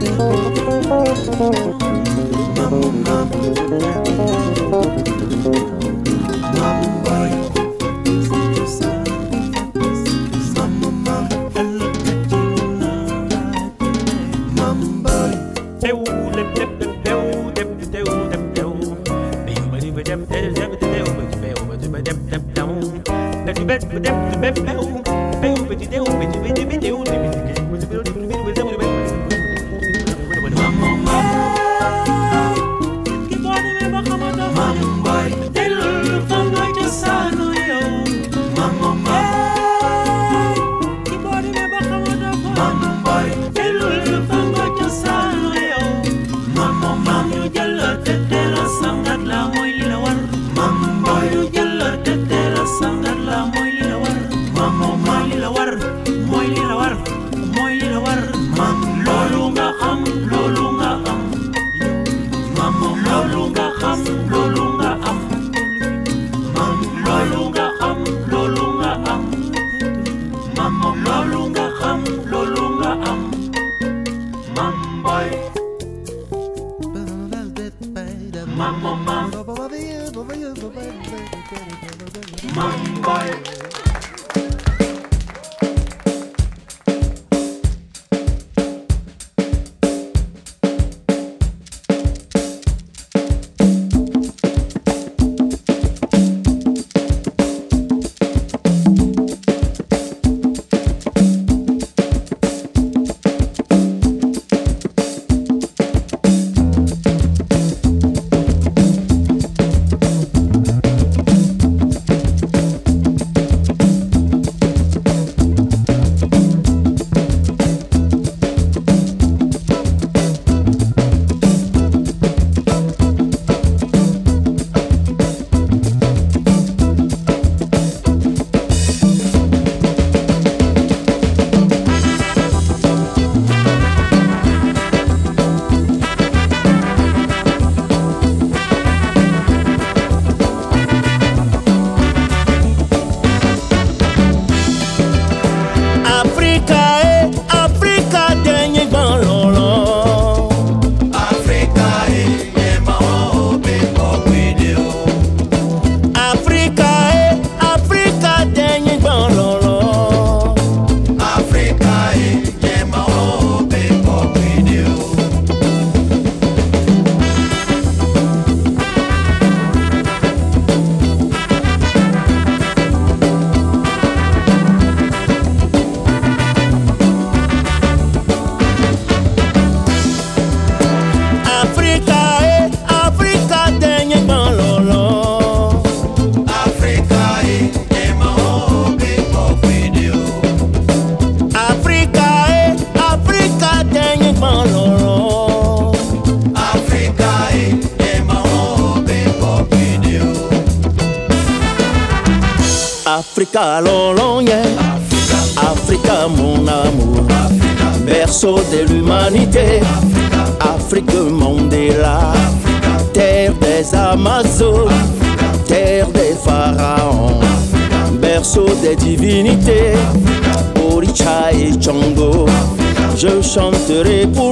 Mama. Chanterai pour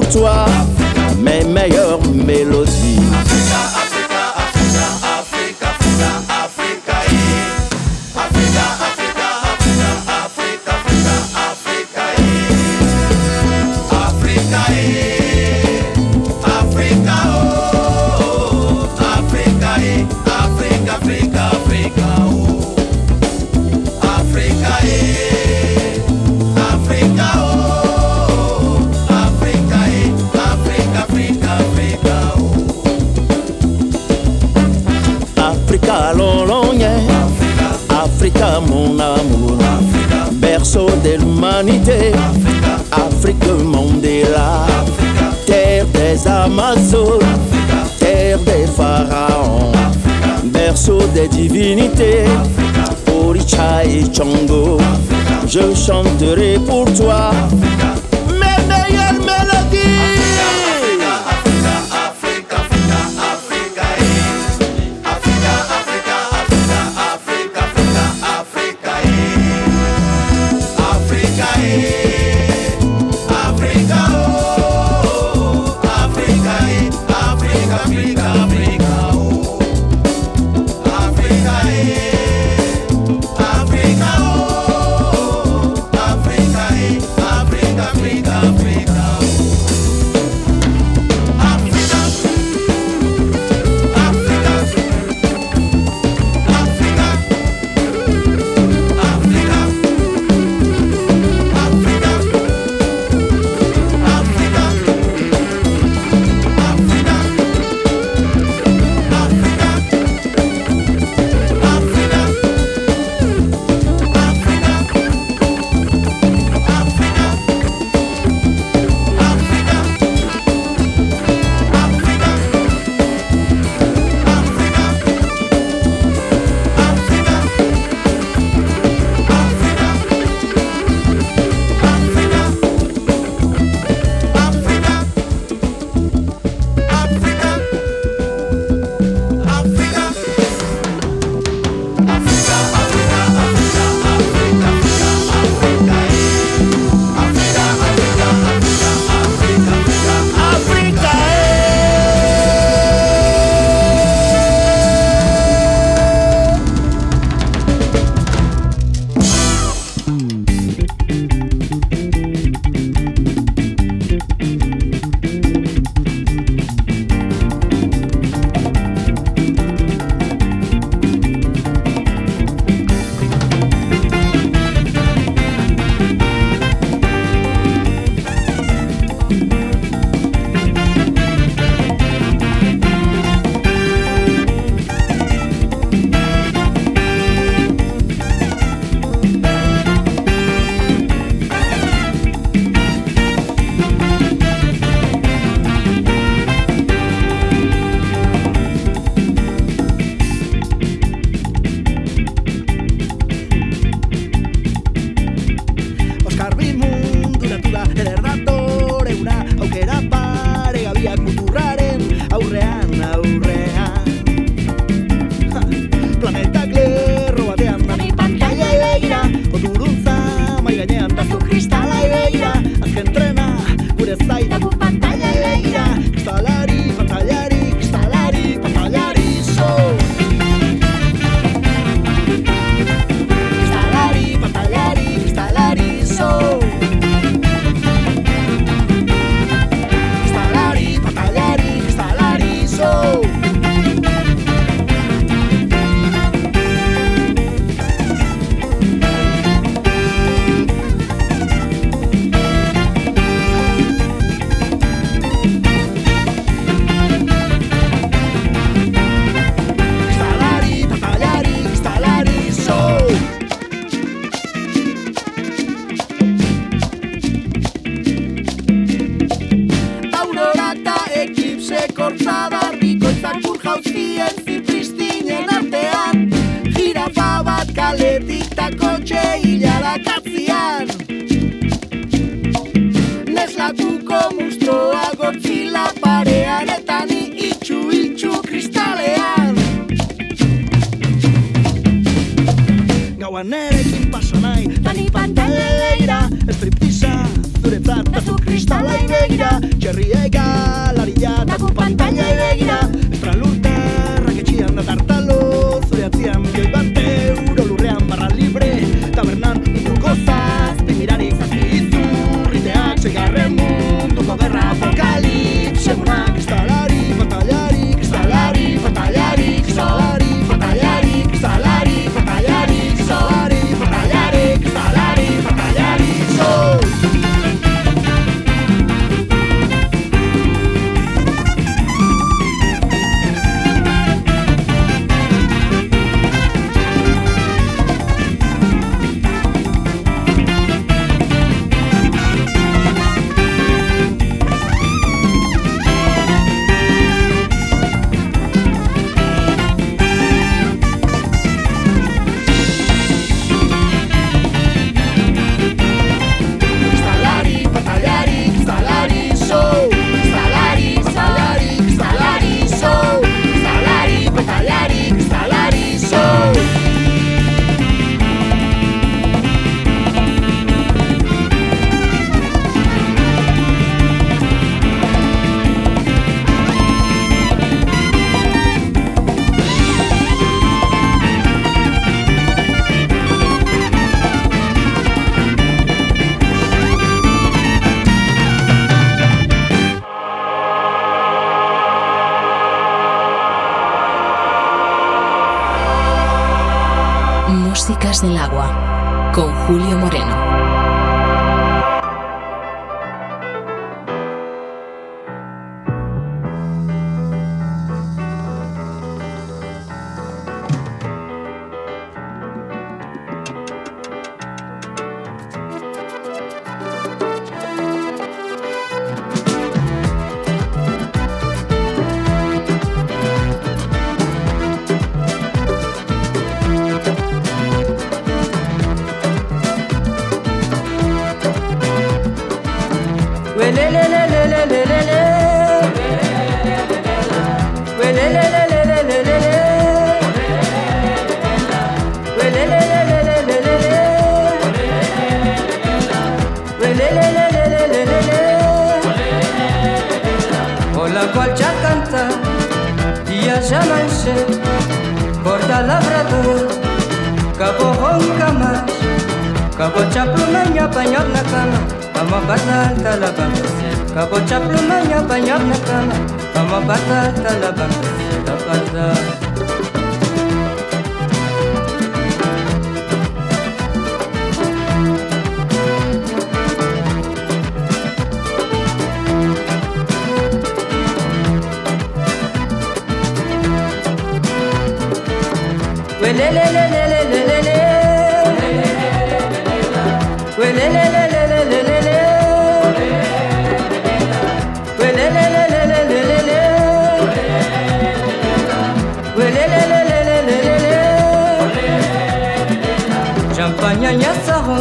Janpanyanyasaro,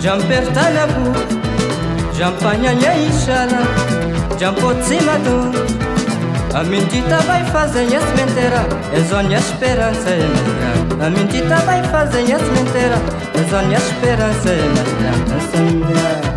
Jampertanabu, Jampanyanya Ishala, Jampotsimadon. A mentita vai fazer as mentira, é onde esperança é melhor. A mentita vai fazer as mentira, é onde esperança é melhor.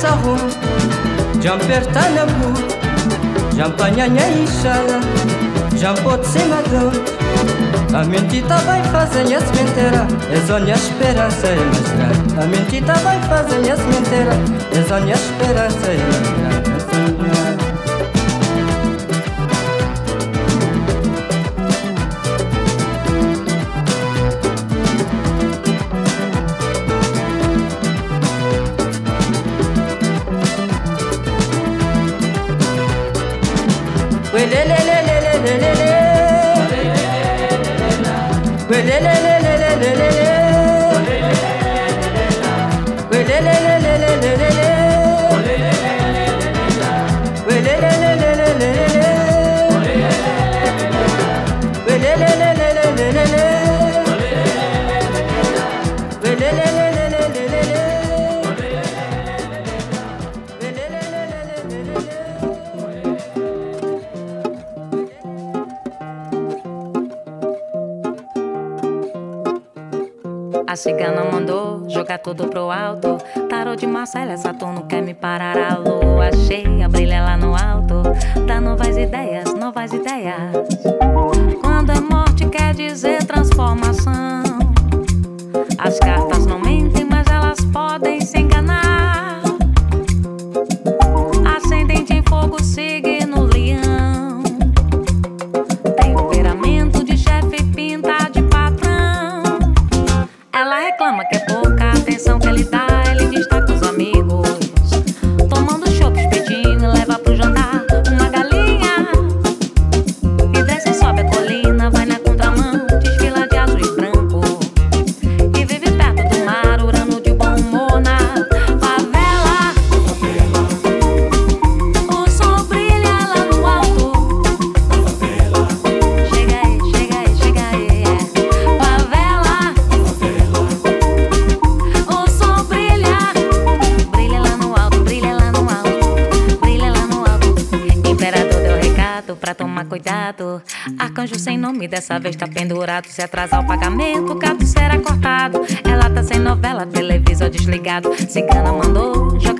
sarrum Jampertana bu Jampagnagna ishala Jampotse madão A mentita vai fazer as mentira És onde a é esperança é mais A mentita vai fazer as mentira És onde a é esperança é mais da da da dessa vez tá pendurado. Se atrasar o pagamento, o cabo será cortado. Ela tá sem novela, televisor desligado. Cigana mandou jogar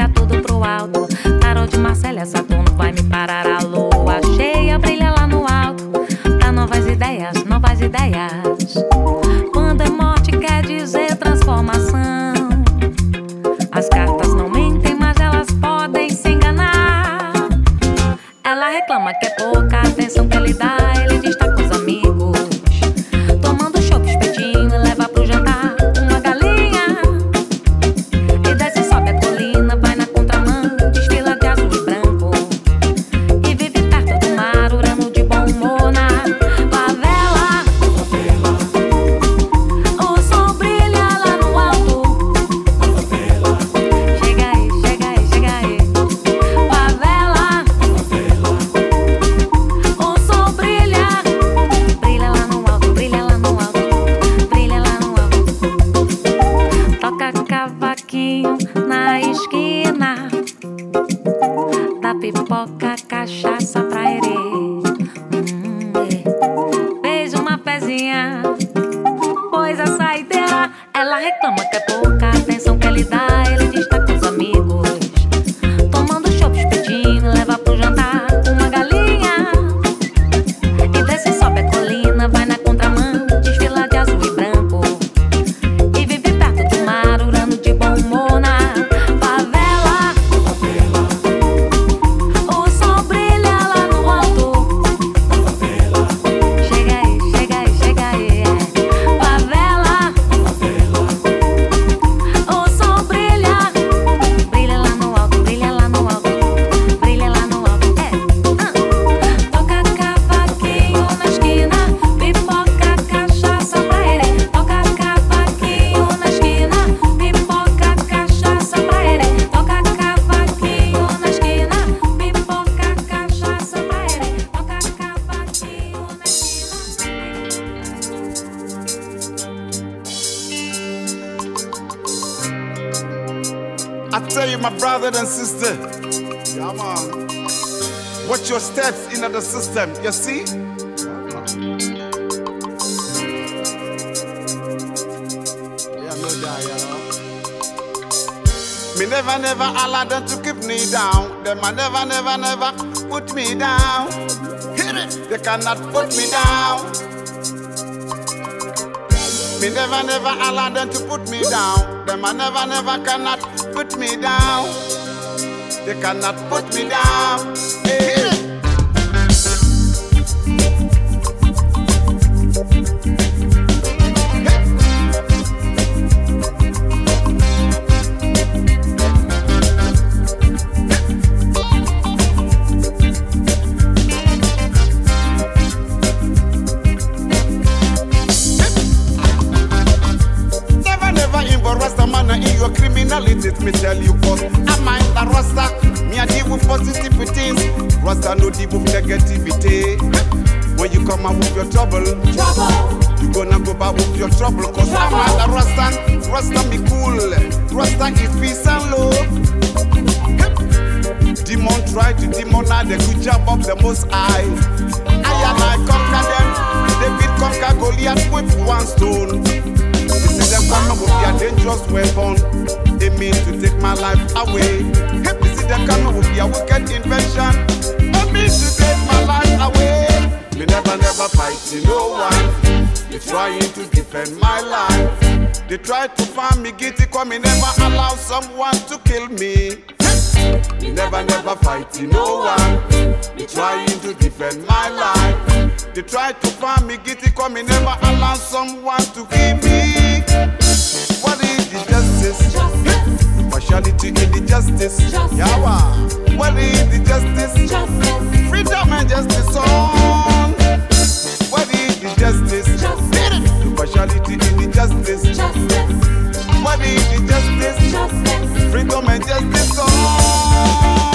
Them I never, never, never put me down. Hit it, they cannot put me down. Me never, never allow them to put me down. Them I never, never cannot put me down. They cannot put me down. Negativity. When you come out with your trouble, Trouble you gonna go back with your trouble. Cause I'm not a Rasta. Rasta me cool. Rasta is peace and love. Demon try to demonize the good job of the most high. I and I conquer them. David conquer Goliath with one stone. You see them coming with their dangerous weapon. They mean to take my life away. Hey, you see them coming with their wicked invention. They mean to never, never fighting no one. They trying to defend my life. They try to find me guilty, cause me never allow someone to kill me. Me never, never fighting no one. They trying to defend my life. They try to find me guilty, cause me never allow someone to kill me. What is the justice? Partiality in the justice. Yawa. What is the justice? Freedom and justice on. The justice? Partiality in the justice. What is the justice? Freedom and justice on.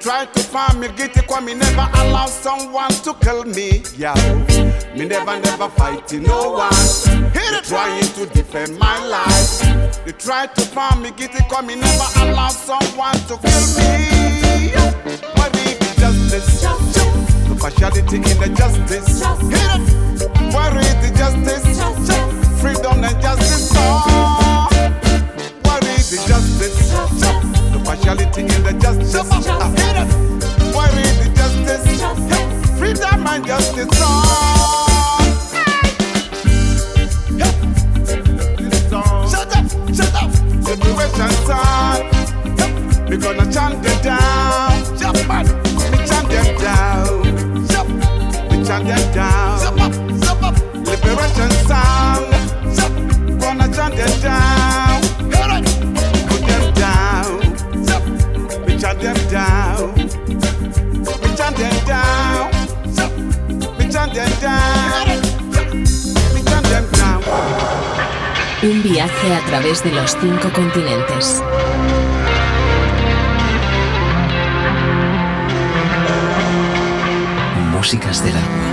Try to find me guilty, cause me never allow someone to kill me. Yeah. Me never, never fight no one. They trying to defend my life. They try to find me guilty, cause me never allow someone to kill me. Is the justice? The partiality in the justice. Hit it. Where is the justice? Freedom and justice. Oh. What is the justice? Partiality in the justice. Ah, hit it. Where is the justice? Freedom and justice. Oh. Shut up, shut up. Generation time. We gonna chant them down. Jump man. We chant them down. Jump. We chant them down. Jump up, jump up. Liberation song. Jump. Gonna chant them down. Un viaje a través de los cinco continentes. Músicas del agua.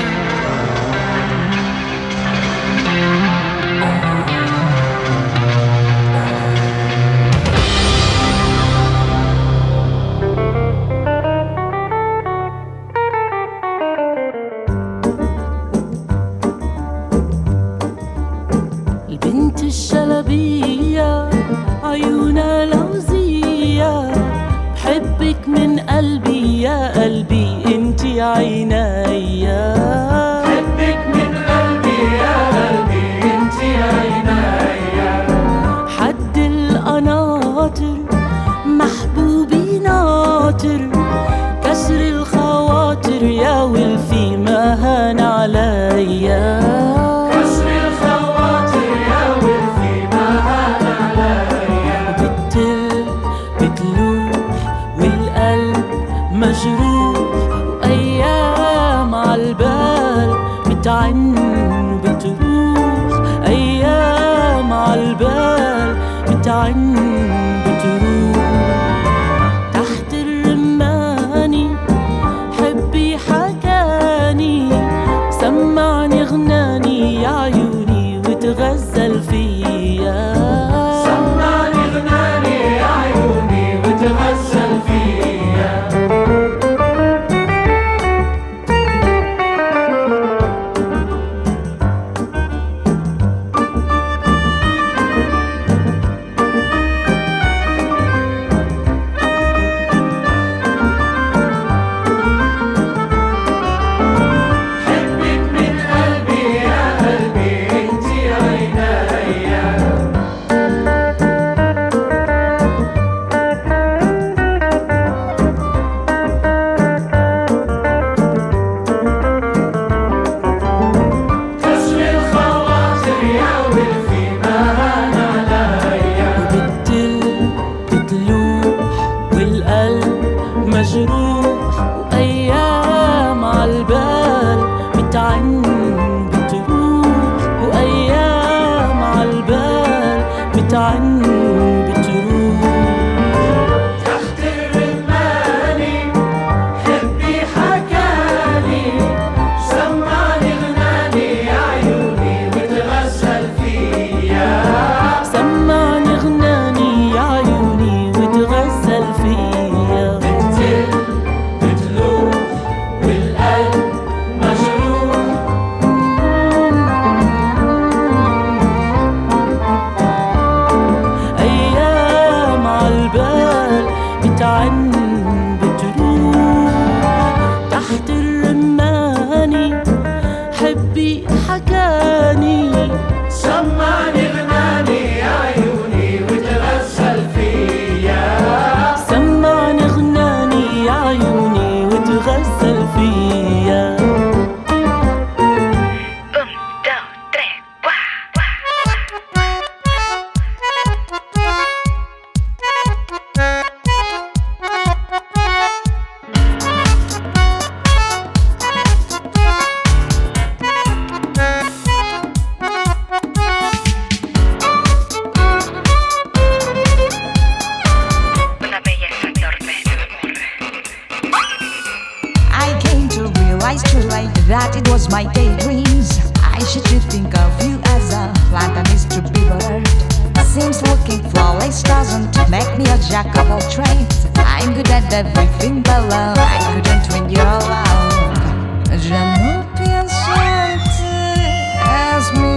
Couple of. I'm good at everything but love. I couldn't win your love. Je ne piense as me.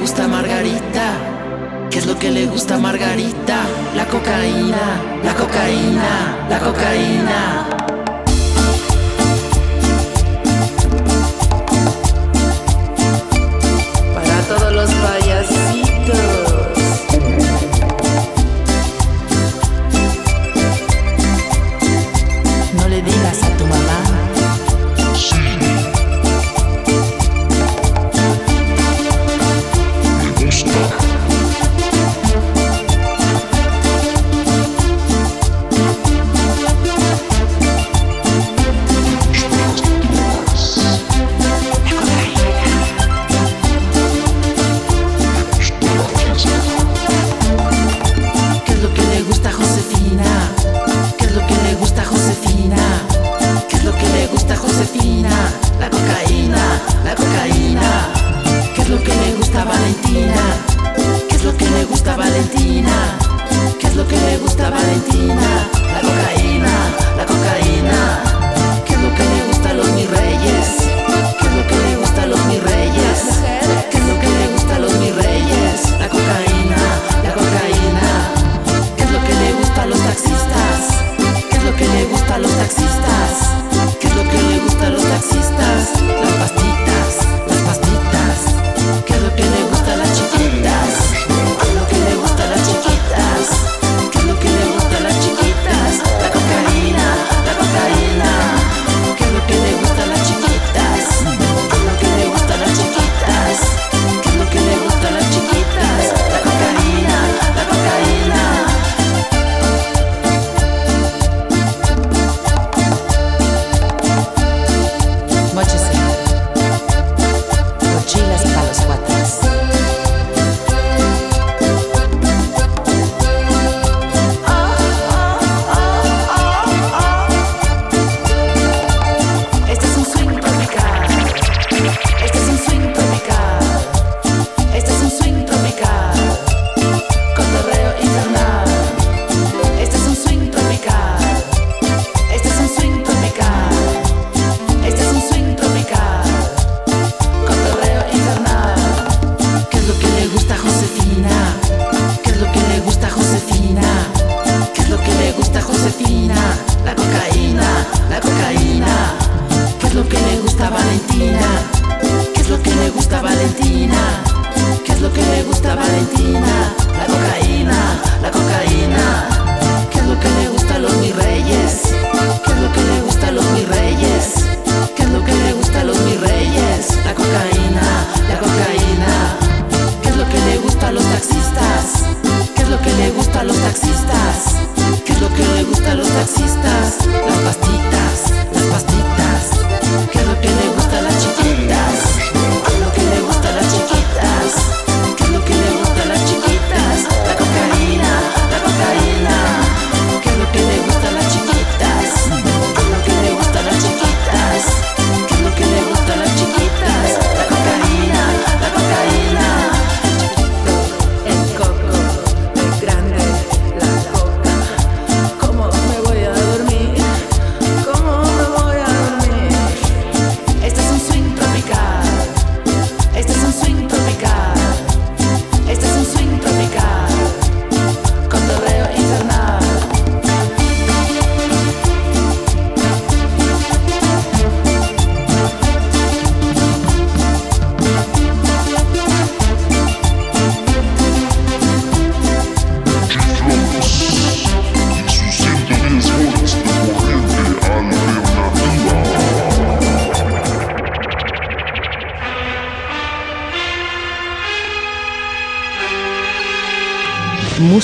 gusta Margarita? ¿Qué es lo que le gusta a Margarita? La cocaína, la cocaína, la cocaína.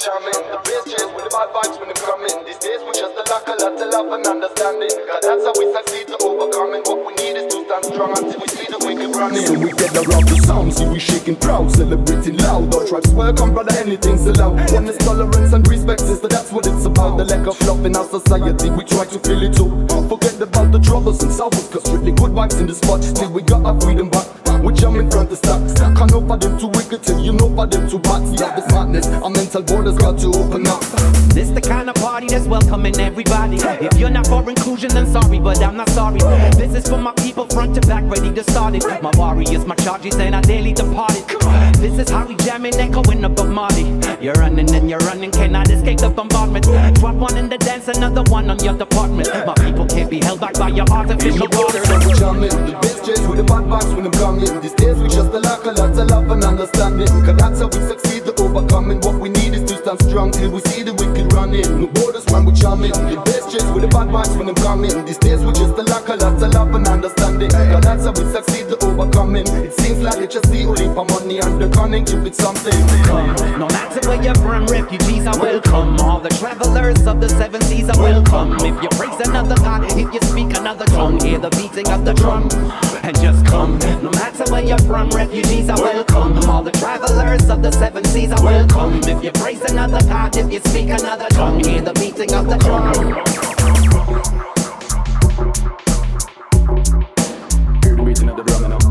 In the bass chase with the bad vibes when they come in. These days we just a lack a lot of love and understanding. Cause that's how we succeed to overcoming What we need is to stand strong until we see the wicked running. So we get around the sound, see we shaking proud Celebrating loud, our tribes welcome brother anything's allowed. Honest tolerance and respect sister that's what it's about. The lack of love in our society we try to feel it too Forget about the troubles and sorrows Cause strictly good vibes in the spot. Still we got our freedom back. We jump in front of stock Can't know for them too wicked till you know for them too bad. All this madness, our mental borders got to open up. This the kind of party that's welcoming everybody. If you're not for inclusion then sorry but I'm not sorry. This is for my people front to back ready to start it. My warriors, my charges and I daily departed. This is how we jamming echoing up of Marley You're running and you're running cannot escape the bombardment. Drop one in the dance another one on your department. My people can't be held back by your artificial borders we jamming The bass chase with the bad vibes when them coming These days we just a lack a lot of love and understanding. Cause that's how we succeed to overcoming. What we need is to stand strong till we see the wicked running. No borders when we jamming The bass chase with the bad vibes when them coming. These days we just a lack a lot of love and understanding. Cause that's how we succeed to overcoming. It seems like it's just the only for money and the cunning to it something. Come, no matter where you're from, refugees are welcome. All the travelers of the seven seas are welcome. If you praise another God, if you speak another tongue Hear the beating of the drum and just come. No matter where you're from, refugees are welcome. All the travelers of the seven seas are welcome. If you praise another God, if you speak another tongue Hear the beating of the drum. Hear the beating of the drum